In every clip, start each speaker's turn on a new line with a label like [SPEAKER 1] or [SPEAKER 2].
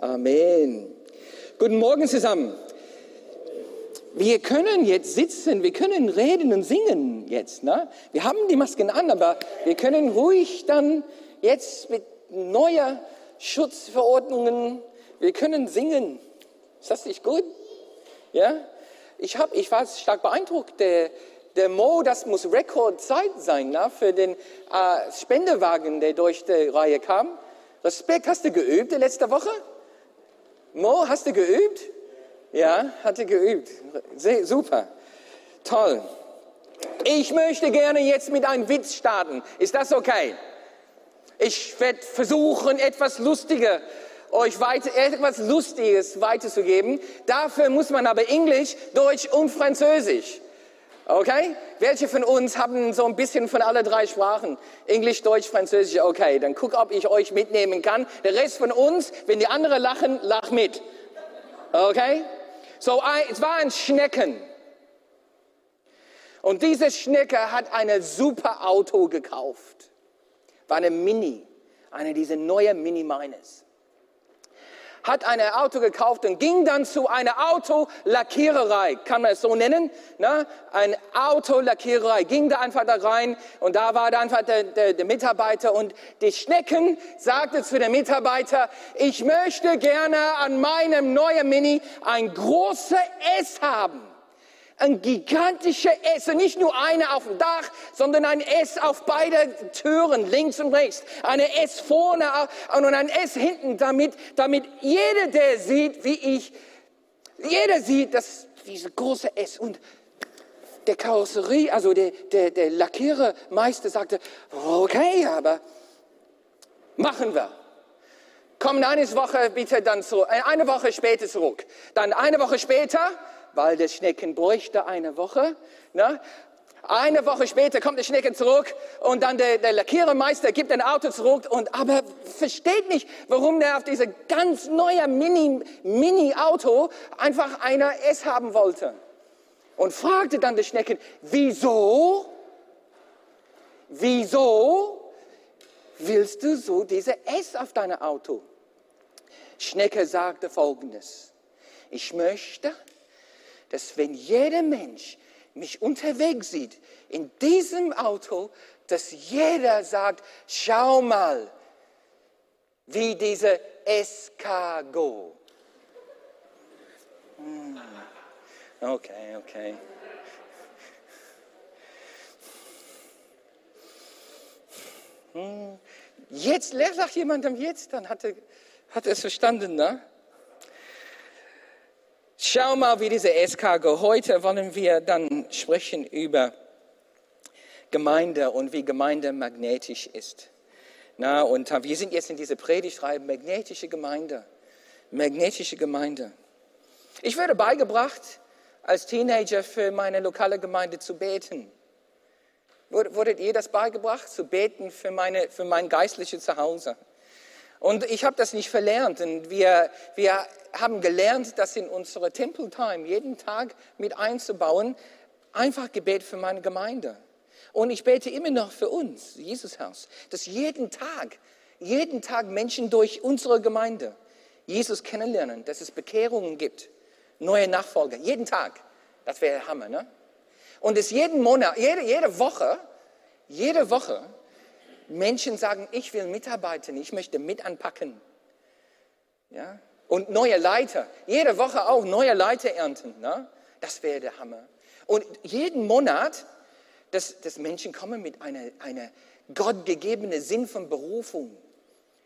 [SPEAKER 1] Amen. Guten Morgen zusammen. Wir können jetzt sitzen, wir können reden und singen jetzt. Ne? Wir haben die Masken an, aber wir können ruhig dann jetzt mit neuer Schutzverordnungen, wir können singen. Ist das nicht gut? Ja? Ich, hab, ich war stark beeindruckt. Der, der Mo, das muss Rekordzeit sein ne? für den äh, Spendewagen, der durch die Reihe kam. Respekt, hast du geübt letzte Woche? Mo, hast du geübt? Ja, hatte geübt. Sehr, super. Toll. Ich möchte gerne jetzt mit einem Witz starten. Ist das okay? Ich werde versuchen, etwas Lustiger, euch weiter, etwas Lustiges weiterzugeben. Dafür muss man aber Englisch, Deutsch und Französisch. Okay? Welche von uns haben so ein bisschen von alle drei Sprachen? Englisch, Deutsch, Französisch. Okay, dann guck, ob ich euch mitnehmen kann. Der Rest von uns, wenn die anderen lachen, lach mit. Okay? So, es war ein Schnecken. Und diese Schnecke hat ein super Auto gekauft. War eine Mini, eine dieser neuen Mini-Miners hat ein Auto gekauft und ging dann zu einer Autolackiererei, kann man es so nennen, ne? ein Autolackiererei, ging da einfach da rein und da war da einfach der, der, der Mitarbeiter und die Schnecken sagte zu dem Mitarbeiter, ich möchte gerne an meinem neuen Mini ein großes S haben ein gigantischer S, und nicht nur eine auf dem Dach, sondern ein S auf beide Türen, links und rechts, eine S vorne und ein S hinten, damit, damit jeder, der sieht, wie ich, jeder sieht, dass diese große S und der Karosserie, also der, der, der Lackierermeister sagte, okay, aber machen wir. Kommen eine Woche bitte dann so, eine Woche später zurück. Dann eine Woche später, weil der Schnecken bräuchte eine Woche. Ne? Eine Woche später kommt der Schnecken zurück und dann der, der Lackierermeister gibt ein Auto zurück und aber versteht nicht, warum der auf diese ganz neue Mini, Mini-Auto einfach einer S haben wollte. Und fragte dann der Schnecken, wieso? Wieso willst du so diese S auf deinem Auto? Schnecke sagte folgendes. Ich möchte, dass wenn jeder Mensch mich unterwegs sieht, in diesem Auto, dass jeder sagt, schau mal, wie diese Escargot. Hm. Okay, okay. Hm. Jetzt, sagt jemandem jetzt, dann hat er, hat er es verstanden, ne? Schau mal, wie diese SKG. Heute wollen wir dann sprechen über Gemeinde und wie Gemeinde magnetisch ist. Na, und wir sind jetzt in dieser Predigtreihe magnetische Gemeinde. Magnetische Gemeinde. Ich wurde beigebracht, als Teenager für meine lokale Gemeinde zu beten. Wurdet ihr das beigebracht, zu beten für, meine, für mein geistliches Zuhause? Und ich habe das nicht verlernt. Und wir, wir haben gelernt, das in unsere Temple Time jeden Tag mit einzubauen. Einfach Gebet für meine Gemeinde. Und ich bete immer noch für uns, Jesushaus, dass jeden Tag, jeden Tag Menschen durch unsere Gemeinde Jesus kennenlernen, dass es Bekehrungen gibt, neue Nachfolger, jeden Tag. Das wäre Hammer, ne? Und es jeden Monat, jede, jede Woche, jede Woche Menschen sagen, ich will mitarbeiten, ich möchte mit anpacken. Ja? Und neue Leiter, jede Woche auch neue Leiter ernten. Ne? Das wäre der Hammer. Und jeden Monat, dass, dass Menschen kommen mit einer, einer gottgegebenen Sinn von Berufung.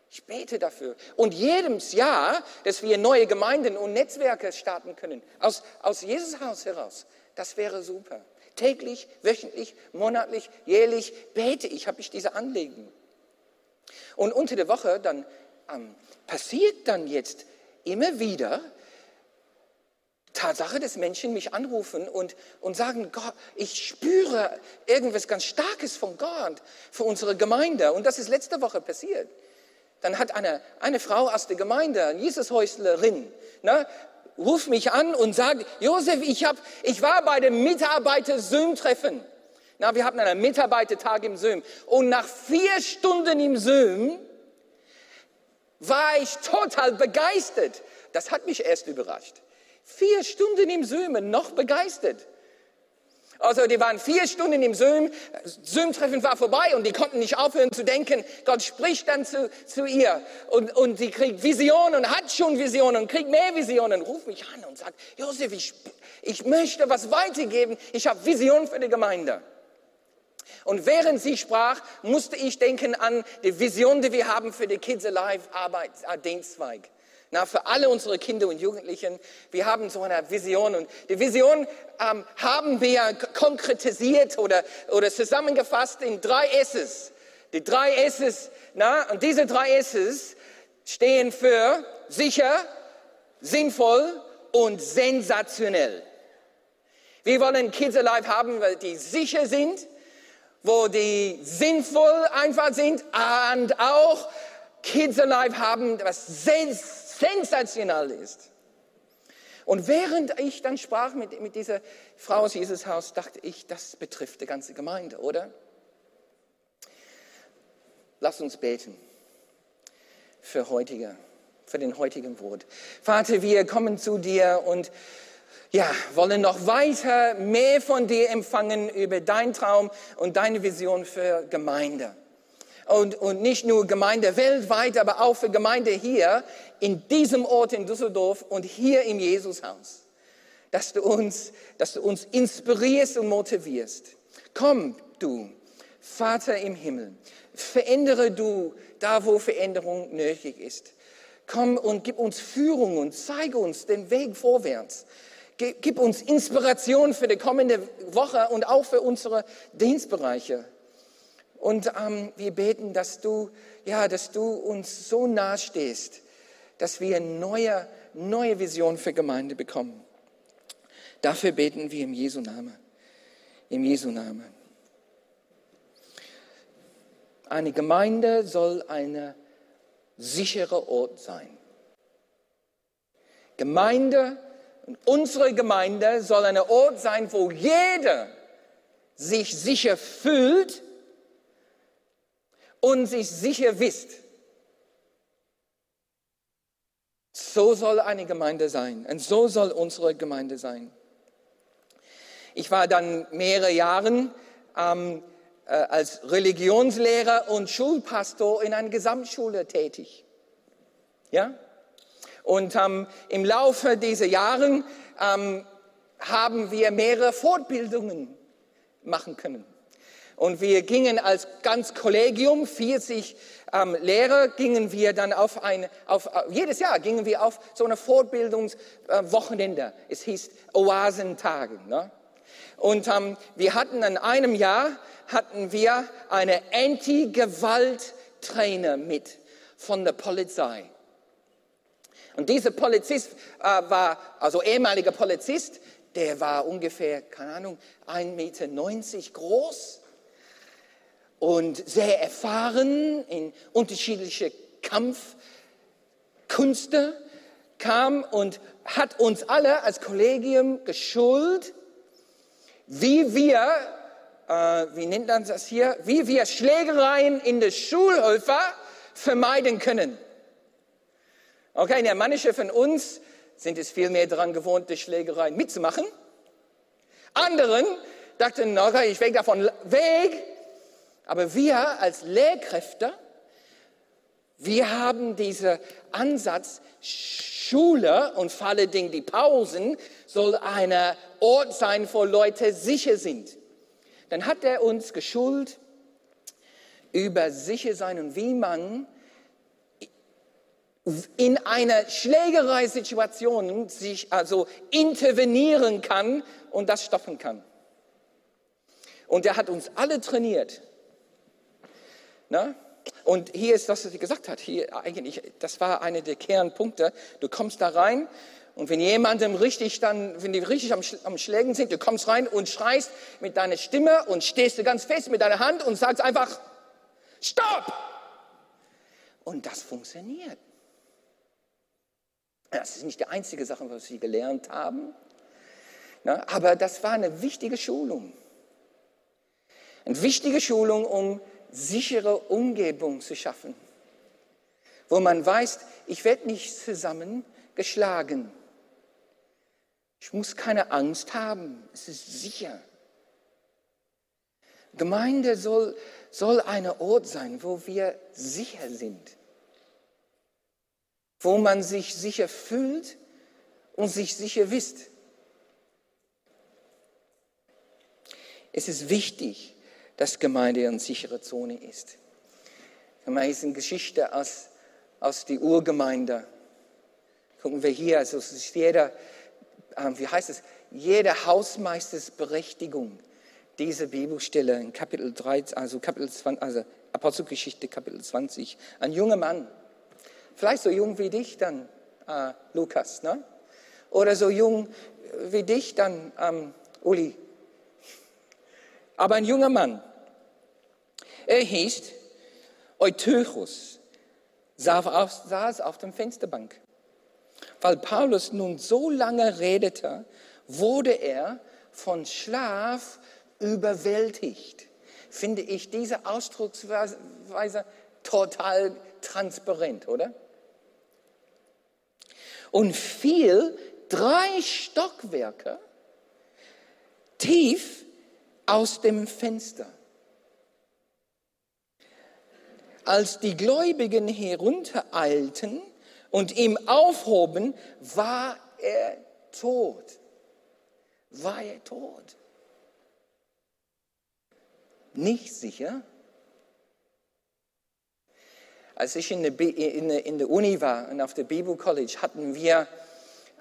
[SPEAKER 1] Ich bete dafür. Und jedes Jahr, dass wir neue Gemeinden und Netzwerke starten können, aus, aus Jesus Haus heraus. Das wäre super. Täglich, wöchentlich, monatlich, jährlich bete ich, habe ich diese Anliegen. Und unter der Woche dann ähm, passiert dann jetzt immer wieder Tatsache, dass Menschen mich anrufen und, und sagen, Gott, ich spüre irgendwas ganz Starkes von Gott für unsere Gemeinde. Und das ist letzte Woche passiert. Dann hat eine, eine Frau aus der Gemeinde, eine Jesushäuslerin, ne, ruft mich an und sagt, Josef, ich, hab, ich war bei dem Mitarbeiter-Zoom-Treffen. Na, wir hatten einen Mitarbeitertag im Zoom. Und nach vier Stunden im Zoom war ich total begeistert. Das hat mich erst überrascht. Vier Stunden im Zoom, noch begeistert. Also die waren vier Stunden im Zoom, Zoom-Treffen war vorbei und die konnten nicht aufhören zu denken. Gott spricht dann zu, zu ihr und, und sie kriegt Visionen und hat schon Visionen und kriegt mehr Visionen. Ruf mich an und sagt, Josef, ich, ich möchte was weitergeben. Ich habe Visionen für die Gemeinde. Und während sie sprach, musste ich denken an die Vision, die wir haben für die Kids Alive Arbeits äh, Dienstzweig. Na, für alle unsere Kinder und Jugendlichen, wir haben so eine Vision und die Vision ähm, haben wir konkretisiert oder, oder zusammengefasst in drei S's. Die drei S's, na, und diese drei S's stehen für sicher, sinnvoll und sensationell. Wir wollen Kids Alive haben, die sicher sind, wo die sinnvoll einfach sind und auch Kids Alive haben, was sensationell ist. Und während ich dann sprach mit, mit dieser Frau aus Jesus Haus, dachte ich, das betrifft die ganze Gemeinde, oder? Lass uns beten für heutige, für den heutigen Wort. Vater, wir kommen zu dir und ja, wollen noch weiter mehr von dir empfangen über deinen Traum und deine Vision für Gemeinde. Und, und nicht nur Gemeinde weltweit, aber auch für Gemeinde hier in diesem Ort in Düsseldorf und hier im Jesushaus. Dass du uns, dass du uns inspirierst und motivierst. Komm, du, Vater im Himmel, verändere du da, wo Veränderung nötig ist. Komm und gib uns Führung und zeige uns den Weg vorwärts. Gib uns Inspiration für die kommende Woche und auch für unsere Dienstbereiche. Und ähm, wir beten, dass du, ja, dass du uns so nahe stehst, dass wir eine neue, neue Vision für Gemeinde bekommen. Dafür beten wir im Jesu Namen. Im Jesu Namen. Eine Gemeinde soll ein sicherer Ort sein. Gemeinde unsere Gemeinde soll ein Ort sein, wo jeder sich sicher fühlt und sich sicher wisst. So soll eine Gemeinde sein und so soll unsere Gemeinde sein. Ich war dann mehrere Jahre ähm, äh, als Religionslehrer und Schulpastor in einer Gesamtschule tätig. Ja? Und ähm, im Laufe dieser Jahre ähm, haben wir mehrere Fortbildungen machen können. Und wir gingen als ganz Kollegium, 40 ähm, Lehrer, gingen wir dann auf ein, auf, äh, jedes Jahr gingen wir auf so eine Fortbildungswochenende. Äh, es hieß Oasentage. Ne? Und ähm, wir hatten in einem Jahr, hatten wir eine Anti-Gewalt-Trainer mit von der Polizei. Und dieser Polizist äh, war, also ehemaliger Polizist, der war ungefähr, keine Ahnung, 1,90 Meter groß und sehr erfahren in unterschiedliche Kampfkünste, kam und hat uns alle als Kollegium geschult, wie wir, äh, wie nennt man das hier, wie wir Schlägereien in der Schulhöfe vermeiden können. Okay, ja, manche von uns sind es viel mehr daran gewohnt, die Schlägereien mitzumachen. Anderen dachten, okay, ich weg davon weg. Aber wir als Lehrkräfte, wir haben diesen Ansatz, Schule und vor allen Dingen die Pausen soll ein Ort sein, wo Leute sicher sind. Dann hat er uns geschult über sicher sein und wie man in einer Schlägereisituation sich also intervenieren kann und das stoppen kann. Und er hat uns alle trainiert. Na? Und hier ist das, was er gesagt hat. Hier eigentlich, das war einer der Kernpunkte. Du kommst da rein und wenn jemandem richtig dann, wenn die richtig am, am Schlägen sind, du kommst rein und schreist mit deiner Stimme und stehst du ganz fest mit deiner Hand und sagst einfach, Stopp! Und das funktioniert. Das ist nicht die einzige Sache, was sie gelernt haben. Aber das war eine wichtige Schulung. Eine wichtige Schulung, um sichere Umgebung zu schaffen, wo man weiß, ich werde nicht zusammengeschlagen. Ich muss keine Angst haben, es ist sicher. Gemeinde soll, soll ein Ort sein, wo wir sicher sind, wo man sich sicher fühlt und sich sicher wisst. Es ist wichtig, dass Gemeinde eine sichere Zone ist. Das ist eine Geschichte aus, aus der Urgemeinde. Gucken wir hier, also es ist jeder, ähm, wie heißt es, jede Hausmeistersberechtigung diese Bibelstelle in Kapitel 3, also Kapitel 20, also Apostelgeschichte Kapitel 20. Ein junger Mann, vielleicht so jung wie dich dann, äh, Lukas, ne? Oder so jung wie dich dann, ähm, Uli. Aber ein junger Mann. Er hieß Eutychus, saß auf der Fensterbank. Weil Paulus nun so lange redete, wurde er von Schlaf überwältigt. Finde ich diese Ausdrucksweise total transparent, oder? Und fiel drei Stockwerke tief aus dem Fenster. Als die Gläubigen heruntereilten und ihm aufhoben, war er tot. War er tot? Nicht sicher? Als ich in der, in der, Uni war und auf der Bible College hatten wir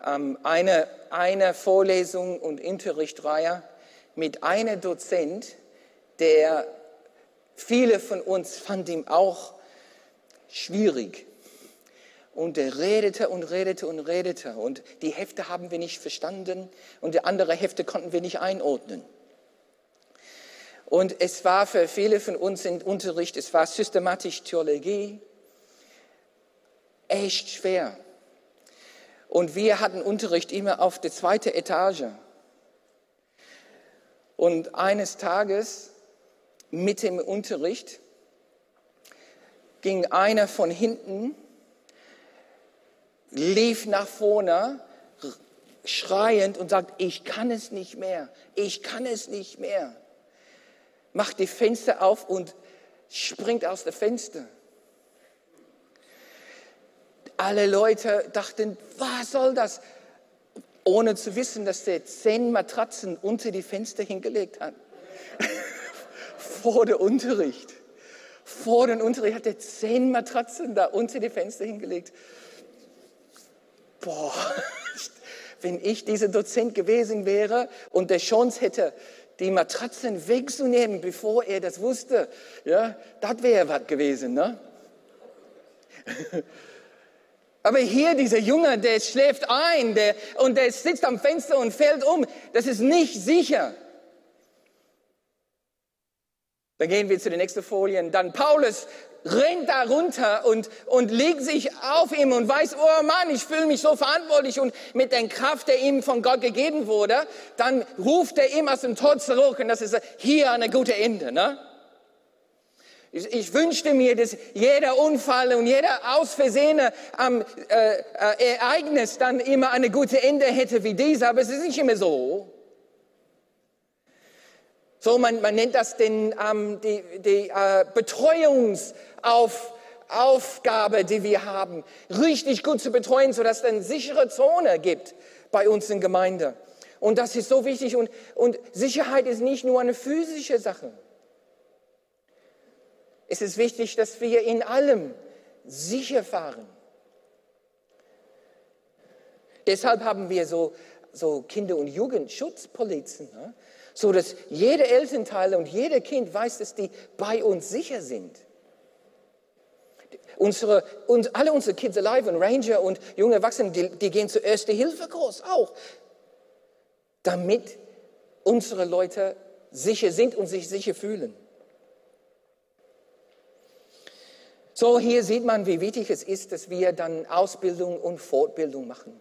[SPEAKER 1] ähm, eine, eine Vorlesung und Unterrichtsreihe mit einem Dozent, der viele von uns fanden ihn auch schwierig. Und er redete und redete und redete. Und die Hefte haben wir nicht verstanden und die andere Hefte konnten wir nicht einordnen. Und es war für viele von uns im Unterricht, es war systematisch Theologie, echt schwer. Und wir hatten Unterricht immer auf der zweiten Etage. Und eines Tages mit dem Unterricht ging einer von hinten, lief nach vorne, schreiend und sagt, ich kann es nicht mehr, ich kann es nicht mehr macht die Fenster auf und springt aus dem Fenster. Alle Leute dachten, was soll das? Ohne zu wissen, dass er zehn Matratzen unter die Fenster hingelegt hat. Vor dem Unterricht. Vor dem Unterricht hat er zehn Matratzen da unter die Fenster hingelegt. Boah, wenn ich dieser Dozent gewesen wäre und der Chance hätte, die Matratzen wegzunehmen, bevor er das wusste. Ja, das wäre was gewesen, ne? Aber hier dieser Junge, der schläft ein der, und der sitzt am Fenster und fällt um. Das ist nicht sicher. Dann gehen wir zu den nächsten Folien. Dann Paulus rennt da runter und, und legt sich auf ihm und weiß, oh Mann, ich fühle mich so verantwortlich und mit der Kraft, der ihm von Gott gegeben wurde, dann ruft er ihm aus dem Tod zurück und das ist hier eine gute Ende. Ne? Ich, ich wünschte mir, dass jeder Unfall und jeder ausversehene ähm, äh, äh, Ereignis dann immer eine gute Ende hätte wie dieser, aber es ist nicht immer so. So, man, man nennt das den, ähm, die, die äh, Betreuungsaufgabe, die wir haben, richtig gut zu betreuen, sodass es eine sichere Zone gibt bei uns in Gemeinde. Und das ist so wichtig. Und, und Sicherheit ist nicht nur eine physische Sache. Es ist wichtig, dass wir in allem sicher fahren. Deshalb haben wir so, so Kinder- und Jugendschutzpolizen. Ne? So dass jeder Elternteil und jeder Kind weiß, dass die bei uns sicher sind. Unsere, und alle unsere Kids Alive und Ranger und junge Erwachsene, die, die gehen zur Erste Hilfe Kurs auch, damit unsere Leute sicher sind und sich sicher fühlen. So, hier sieht man, wie wichtig es ist, dass wir dann Ausbildung und Fortbildung machen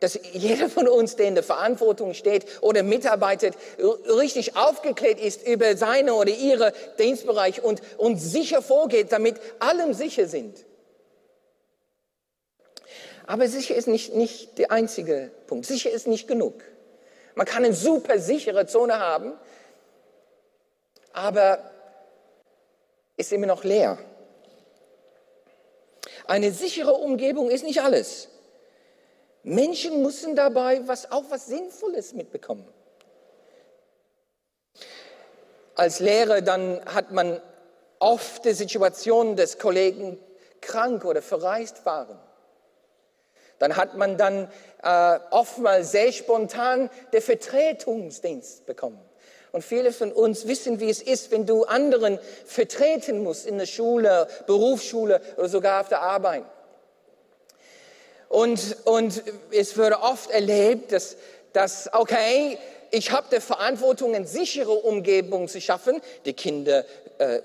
[SPEAKER 1] dass jeder von uns, der in der Verantwortung steht oder mitarbeitet, richtig aufgeklärt ist über seine oder ihre Dienstbereich und, und sicher vorgeht, damit allem sicher sind. Aber sicher ist nicht, nicht der einzige Punkt. Sicher ist nicht genug. Man kann eine super sichere Zone haben, aber ist immer noch leer. Eine sichere Umgebung ist nicht alles. Menschen müssen dabei was, auch was Sinnvolles mitbekommen. Als Lehrer dann hat man oft die Situation, dass Kollegen krank oder verreist waren. Dann hat man dann äh, oftmals sehr spontan den Vertretungsdienst bekommen. Und viele von uns wissen, wie es ist, wenn du anderen vertreten musst in der Schule, Berufsschule oder sogar auf der Arbeit. Und, und es wird oft erlebt, dass, dass okay, ich habe die Verantwortung, eine sichere Umgebung zu schaffen. Die Kinder äh, äh,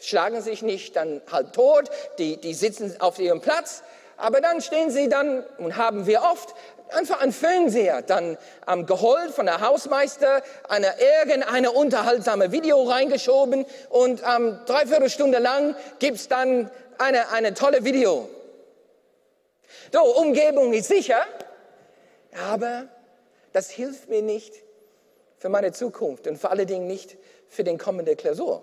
[SPEAKER 1] schlagen sich nicht dann halb tot, die, die sitzen auf ihrem Platz. Aber dann stehen sie dann und haben wir oft einfach einen Fernseher dann ähm, geholt von der Hausmeister, eine, irgendeine unterhaltsame Video reingeschoben und ähm, dreiviertel Stunde lang gibt's dann eine, eine tolle Video. So, Umgebung ist sicher, aber das hilft mir nicht für meine Zukunft und vor allen Dingen nicht für den kommenden Klausur.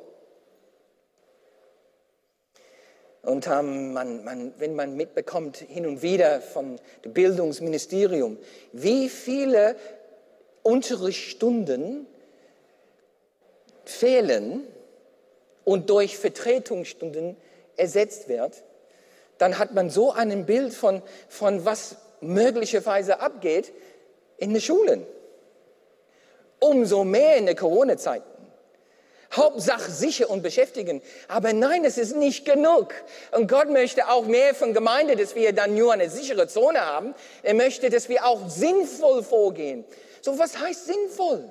[SPEAKER 1] Und ähm, man, man, wenn man mitbekommt hin und wieder vom Bildungsministerium, wie viele Unterrichtsstunden fehlen und durch Vertretungsstunden ersetzt wird, dann hat man so ein Bild von, von was möglicherweise abgeht in den Schulen. Umso mehr in der Corona-Zeit. Hauptsache sicher und beschäftigen. Aber nein, es ist nicht genug. Und Gott möchte auch mehr von Gemeinde, dass wir dann nur eine sichere Zone haben. Er möchte, dass wir auch sinnvoll vorgehen. So, was heißt sinnvoll?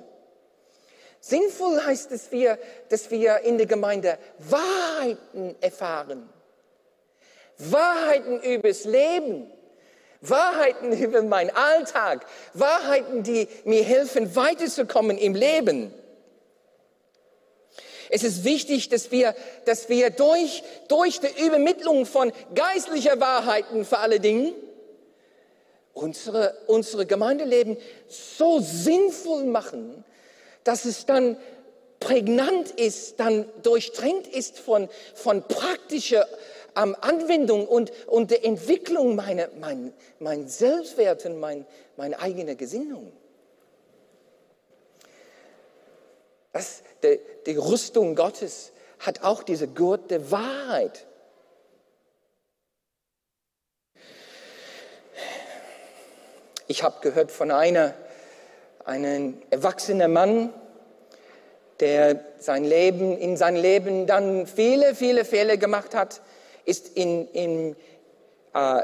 [SPEAKER 1] Sinnvoll heißt, dass wir, dass wir in der Gemeinde Wahrheiten erfahren. Wahrheiten übers Leben. Wahrheiten über meinen Alltag. Wahrheiten, die mir helfen, weiterzukommen im Leben. Es ist wichtig, dass wir, dass wir durch, durch die Übermittlung von geistlicher Wahrheiten vor allen Dingen unsere, unsere Gemeindeleben so sinnvoll machen, dass es dann prägnant ist, dann durchdrängt ist von, von praktischer ähm, Anwendung und, und der Entwicklung meiner mein, mein Selbstwert und mein, meine eigene Gesinnung. Das, die, die Rüstung Gottes hat auch diese Gurt der Wahrheit. Ich habe gehört von einer, einem erwachsenen Mann, der sein Leben, in sein Leben dann viele, viele Fehler gemacht hat, ist in, in, äh,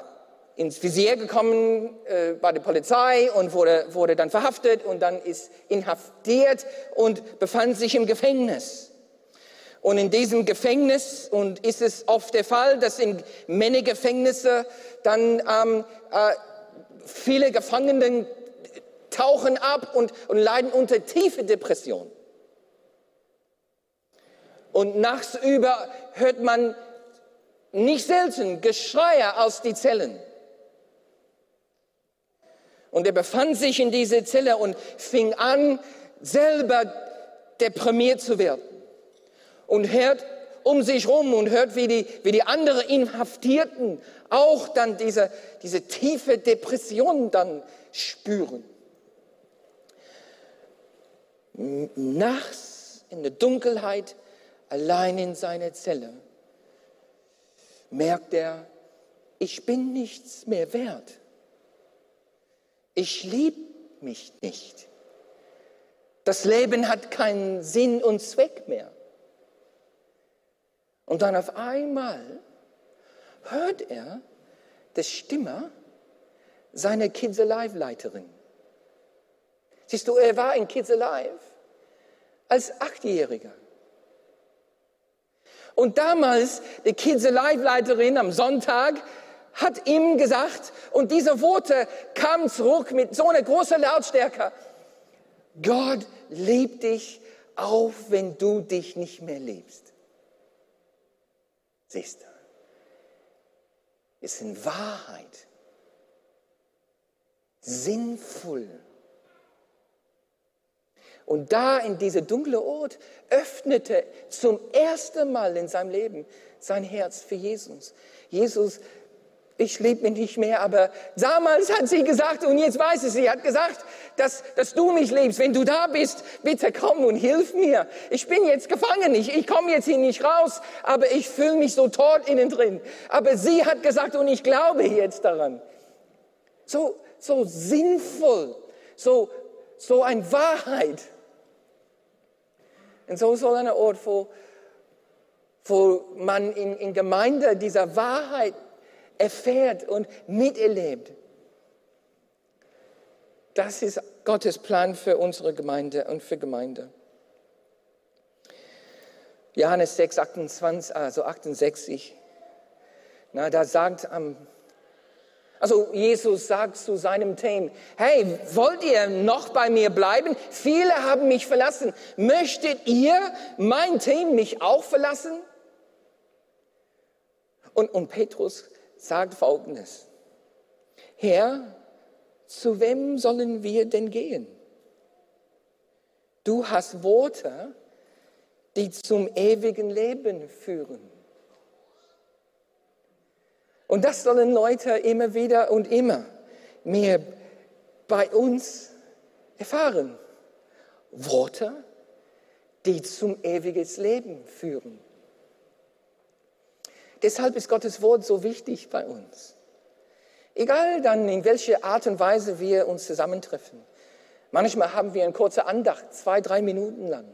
[SPEAKER 1] ins Visier gekommen äh, bei der Polizei und wurde, wurde dann verhaftet und dann ist inhaftiert und befand sich im Gefängnis. Und in diesem Gefängnis, und ist es oft der Fall, dass in Männergefängnisse dann ähm, äh, viele Gefangenen tauchen ab und, und leiden unter tiefe Depression. Und nachts über hört man nicht selten Geschreie aus die Zellen. Und er befand sich in dieser Zelle und fing an, selber deprimiert zu werden. Und hört um sich rum und hört, wie die, wie die anderen Inhaftierten auch dann diese, diese tiefe Depression dann spüren. Nachts in der Dunkelheit, allein in seiner Zelle, merkt er, ich bin nichts mehr wert ich liebe mich nicht. Das Leben hat keinen Sinn und Zweck mehr. Und dann auf einmal hört er die Stimme seiner Kids Alive Leiterin. Siehst du, er war in Kids Alive als Achtjähriger. Und damals, die Kids Alive Leiterin am Sonntag, hat ihm gesagt, und diese Worte kamen zurück mit so einer großen Lautstärke. Gott liebt dich, auch wenn du dich nicht mehr liebst. Siehst du, es ist in Wahrheit sinnvoll. Und da in dieser dunkle Ort öffnete zum ersten Mal in seinem Leben sein Herz für Jesus. Jesus, ich liebe mich nicht mehr, aber damals hat sie gesagt und jetzt weiß es, sie hat gesagt, dass, dass du mich liebst. Wenn du da bist, bitte komm und hilf mir. Ich bin jetzt gefangen, ich, ich komme jetzt hier nicht raus, aber ich fühle mich so tot innen drin. Aber sie hat gesagt und ich glaube jetzt daran. So, so sinnvoll, so, so eine Wahrheit. Und so soll ein Ort, wo, wo man in, in Gemeinde dieser Wahrheit erfährt und miterlebt. Das ist Gottes Plan für unsere Gemeinde und für Gemeinde. Johannes 6, 28, also 68. Na, da sagt am also Jesus sagt zu seinem Team, hey, wollt ihr noch bei mir bleiben? Viele haben mich verlassen. Möchtet ihr, mein Team, mich auch verlassen? Und, und Petrus sagt Folgendes. Herr, zu wem sollen wir denn gehen? Du hast Worte, die zum ewigen Leben führen. Und das sollen Leute immer wieder und immer mehr bei uns erfahren. Worte, die zum ewigen Leben führen. Deshalb ist Gottes Wort so wichtig bei uns. Egal dann, in welcher Art und Weise wir uns zusammentreffen. Manchmal haben wir eine kurze Andacht, zwei, drei Minuten lang.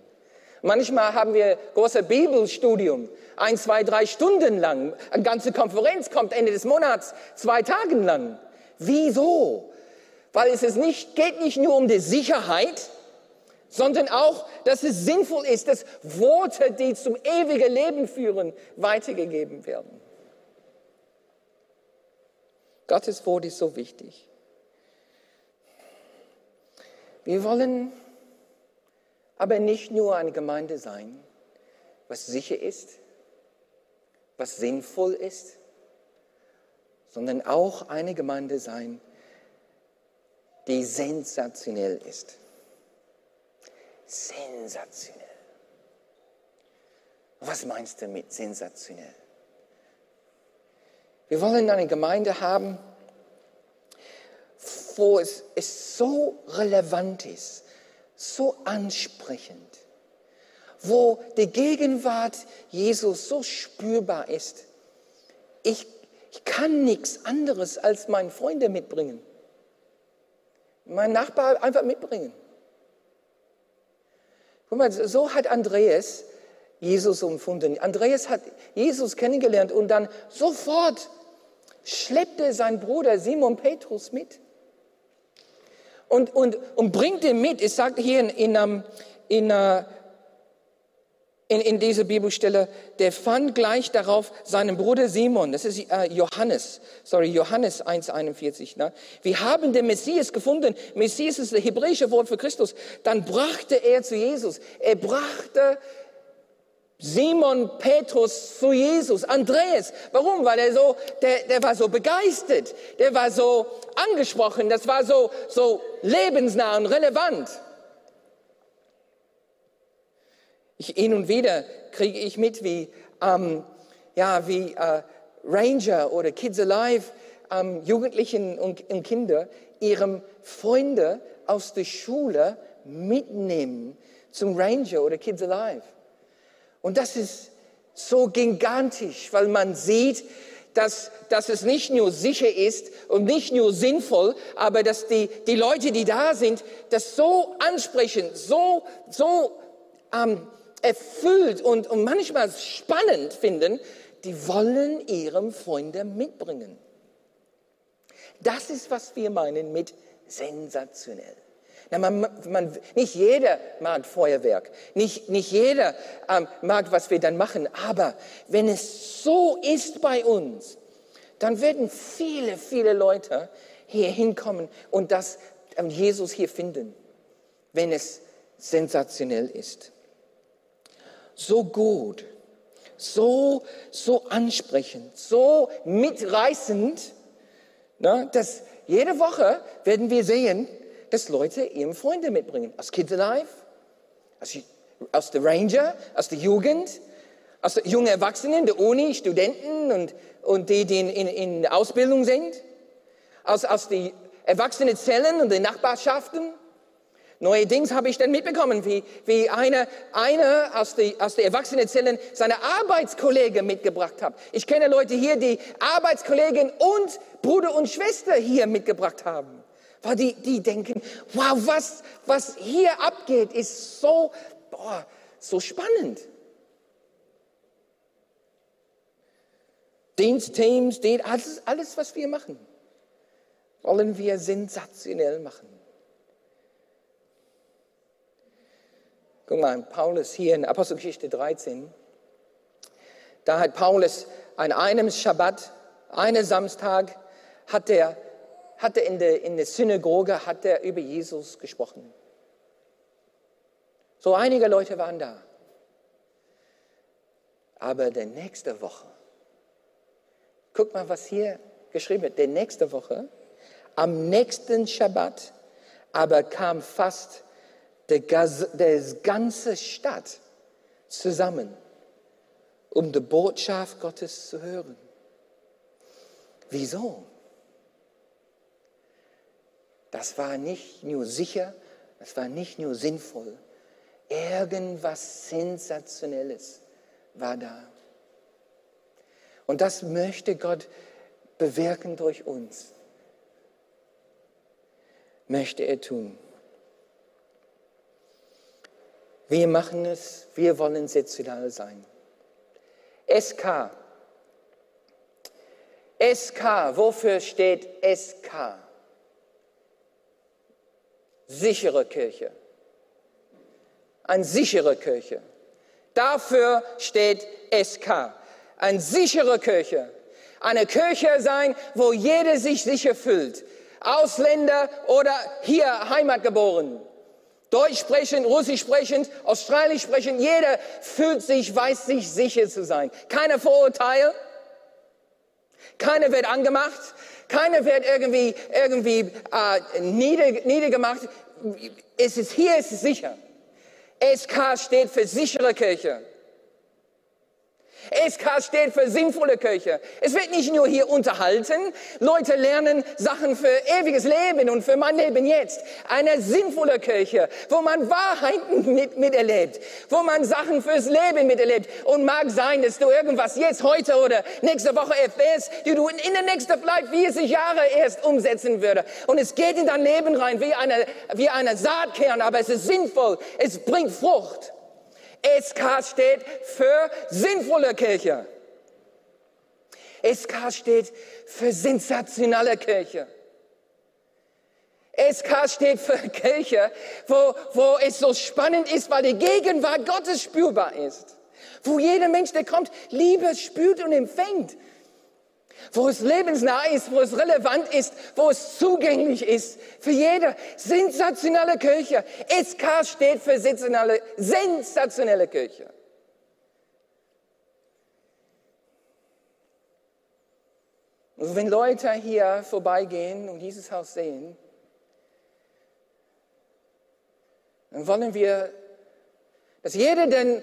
[SPEAKER 1] Manchmal haben wir große Bibelstudium, ein, zwei, drei Stunden lang. Eine ganze Konferenz kommt Ende des Monats, zwei Tage lang. Wieso? Weil es nicht, geht nicht nur um die Sicherheit, sondern auch, dass es sinnvoll ist, dass Worte, die zum ewigen Leben führen, weitergegeben werden. Gottes Wort ist so wichtig. Wir wollen aber nicht nur eine Gemeinde sein, was sicher ist, was sinnvoll ist, sondern auch eine Gemeinde sein, die sensationell ist. Sensationell. Was meinst du mit sensationell? Wir wollen eine Gemeinde haben, wo es, es so relevant ist, so ansprechend, wo die Gegenwart Jesus so spürbar ist. Ich, ich kann nichts anderes als meine Freunde mitbringen. Mein Nachbar einfach mitbringen. Guck mal, so hat Andreas Jesus empfunden. Andreas hat Jesus kennengelernt und dann sofort schleppte sein Bruder Simon Petrus mit und, und, und bringt ihn mit. Es sagt hier in, in, ähm, in, äh, in, in dieser Bibelstelle, der fand gleich darauf seinen Bruder Simon, das ist äh, Johannes, sorry, Johannes 1,41. Ne? Wir haben den Messias gefunden. Messias ist das hebräische Wort für Christus. Dann brachte er zu Jesus. Er brachte Simon Petrus zu Jesus, Andreas. Warum? Weil er so, der, der war so begeistert, der war so angesprochen, das war so, so lebensnah und relevant. Ich, hin und wieder kriege ich mit, wie, ähm, ja, wie äh, Ranger oder Kids Alive ähm, Jugendlichen und, und Kinder ihrem Freunde aus der Schule mitnehmen zum Ranger oder Kids Alive. Und das ist so gigantisch, weil man sieht, dass, dass es nicht nur sicher ist und nicht nur sinnvoll, aber dass die, die Leute, die da sind, das so ansprechen, so, so ähm, erfüllt und, und manchmal spannend finden, die wollen ihrem Freunde mitbringen. Das ist, was wir meinen mit sensationell. Na, man, man, nicht jeder mag Feuerwerk, nicht, nicht jeder ähm, mag, was wir dann machen, aber wenn es so ist bei uns, dann werden viele, viele Leute hier hinkommen und das ähm, Jesus hier finden, wenn es sensationell ist. So gut, so, so ansprechend, so mitreißend, ne, dass jede Woche werden wir sehen, dass Leute ihre Freunde mitbringen. Aus Kids Alive, aus, aus der Ranger, aus der Jugend, aus der jungen Erwachsenen, der Uni, Studenten und, und die, die in, in, in Ausbildung sind. Aus, aus den Erwachsenenzellen und den Nachbarschaften. Neuerdings habe ich dann mitbekommen, wie, wie einer eine aus den aus die Erwachsenenzellen seine Arbeitskollegen mitgebracht hat. Ich kenne Leute hier, die Arbeitskollegen und Bruder und Schwester hier mitgebracht haben. Weil die, die denken, wow, was, was hier abgeht, ist so, boah, so spannend. Dienstteams, alles, alles, was wir machen, wollen wir sensationell machen. Guck mal, Paulus hier in Apostelgeschichte 13, da hat Paulus an einem Schabbat, einen Samstag, hat er, hat er in, der, in der Synagoge hat er über Jesus gesprochen. So einige Leute waren da. Aber der nächste Woche, guck mal, was hier geschrieben wird, der nächste Woche, am nächsten Schabbat, aber kam fast der, ganze Stadt zusammen, um die Botschaft Gottes zu hören. Wieso? Das war nicht nur sicher, das war nicht nur sinnvoll. Irgendwas Sensationelles war da. Und das möchte Gott bewirken durch uns. Möchte er tun. Wir machen es, wir wollen säkular sein. SK. SK, wofür steht SK? Sichere Kirche. Eine sichere Kirche. Dafür steht SK. Eine sichere Kirche. Eine Kirche sein, wo jeder sich sicher fühlt. Ausländer oder hier heimatgeboren. Deutsch sprechend, Russisch sprechend, Australisch sprechend, jeder fühlt sich, weiß sich sicher zu sein. Keine Vorurteile, keiner wird angemacht, keiner wird irgendwie, irgendwie äh, nieder, niedergemacht. Es ist, hier ist es sicher. SK steht für sichere Kirche. SK steht für sinnvolle Kirche. Es wird nicht nur hier unterhalten. Leute lernen Sachen für ewiges Leben und für mein Leben jetzt. Eine sinnvolle Kirche, wo man Wahrheiten mit, miterlebt, wo man Sachen fürs Leben miterlebt. Und mag sein, dass du irgendwas jetzt, heute oder nächste Woche erfährst, die du in der nächsten vielleicht 40 Jahre erst umsetzen würde. Und es geht in dein Leben rein wie eine, wie eine Saatkern, aber es ist sinnvoll. Es bringt Frucht. SK steht für sinnvolle Kirche. SK steht für sensationelle Kirche. SK steht für Kirche, wo, wo es so spannend ist, weil die Gegenwart Gottes spürbar ist. Wo jeder Mensch, der kommt, Liebe spürt und empfängt wo es lebensnah ist, wo es relevant ist, wo es zugänglich ist für jede sensationelle Kirche. SK steht für sensationelle, sensationelle Kirche. Und wenn Leute hier vorbeigehen und dieses Haus sehen, dann wollen wir, dass jeder, der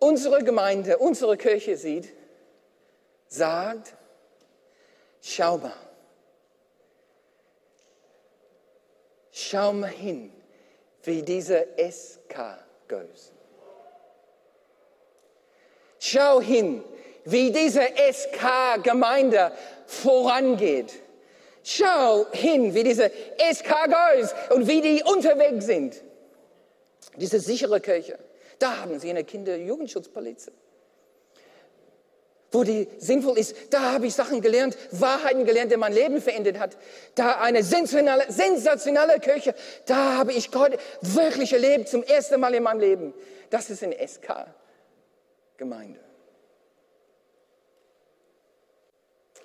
[SPEAKER 1] unsere Gemeinde, unsere Kirche sieht, sagt, Schau mal. Schau mal hin, wie diese SK goes. Schau hin, wie diese SK-Gemeinde vorangeht. Schau hin, wie diese SK goes und wie die unterwegs sind. Diese sichere Kirche. Da haben sie eine Kinder- und Jugendschutzpolizei wo die sinnvoll ist. Da habe ich Sachen gelernt, Wahrheiten gelernt, die mein Leben verändert hat. Da eine sensationelle, sensationelle Kirche. Da habe ich Gott wirklich erlebt, zum ersten Mal in meinem Leben. Das ist eine SK-Gemeinde.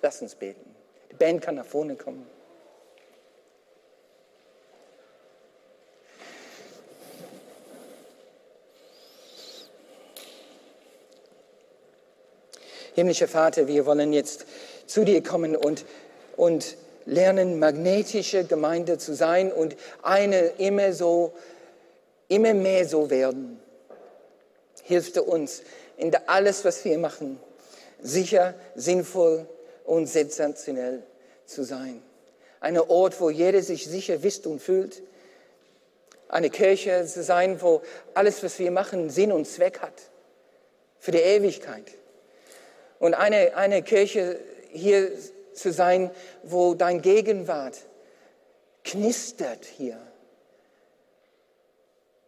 [SPEAKER 1] Lass uns beten. Die Band kann nach vorne kommen. Himmlischer Vater, wir wollen jetzt zu dir kommen und, und lernen, magnetische Gemeinde zu sein und eine immer so, immer mehr so werden. Hilfst du uns in alles, was wir machen, sicher, sinnvoll und sensationell zu sein. Ein Ort, wo jeder sich sicher wisst und fühlt. Eine Kirche zu sein, wo alles, was wir machen, Sinn und Zweck hat. Für die Ewigkeit. Und eine, eine Kirche hier zu sein, wo dein Gegenwart knistert hier.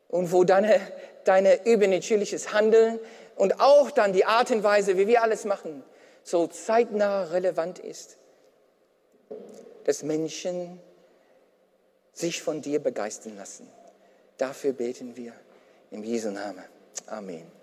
[SPEAKER 1] Und wo deine, deine übernatürliches Handeln und auch dann die Art und Weise, wie wir alles machen, so zeitnah relevant ist, dass Menschen sich von dir begeistern lassen. Dafür beten wir im Jesu Namen. Amen.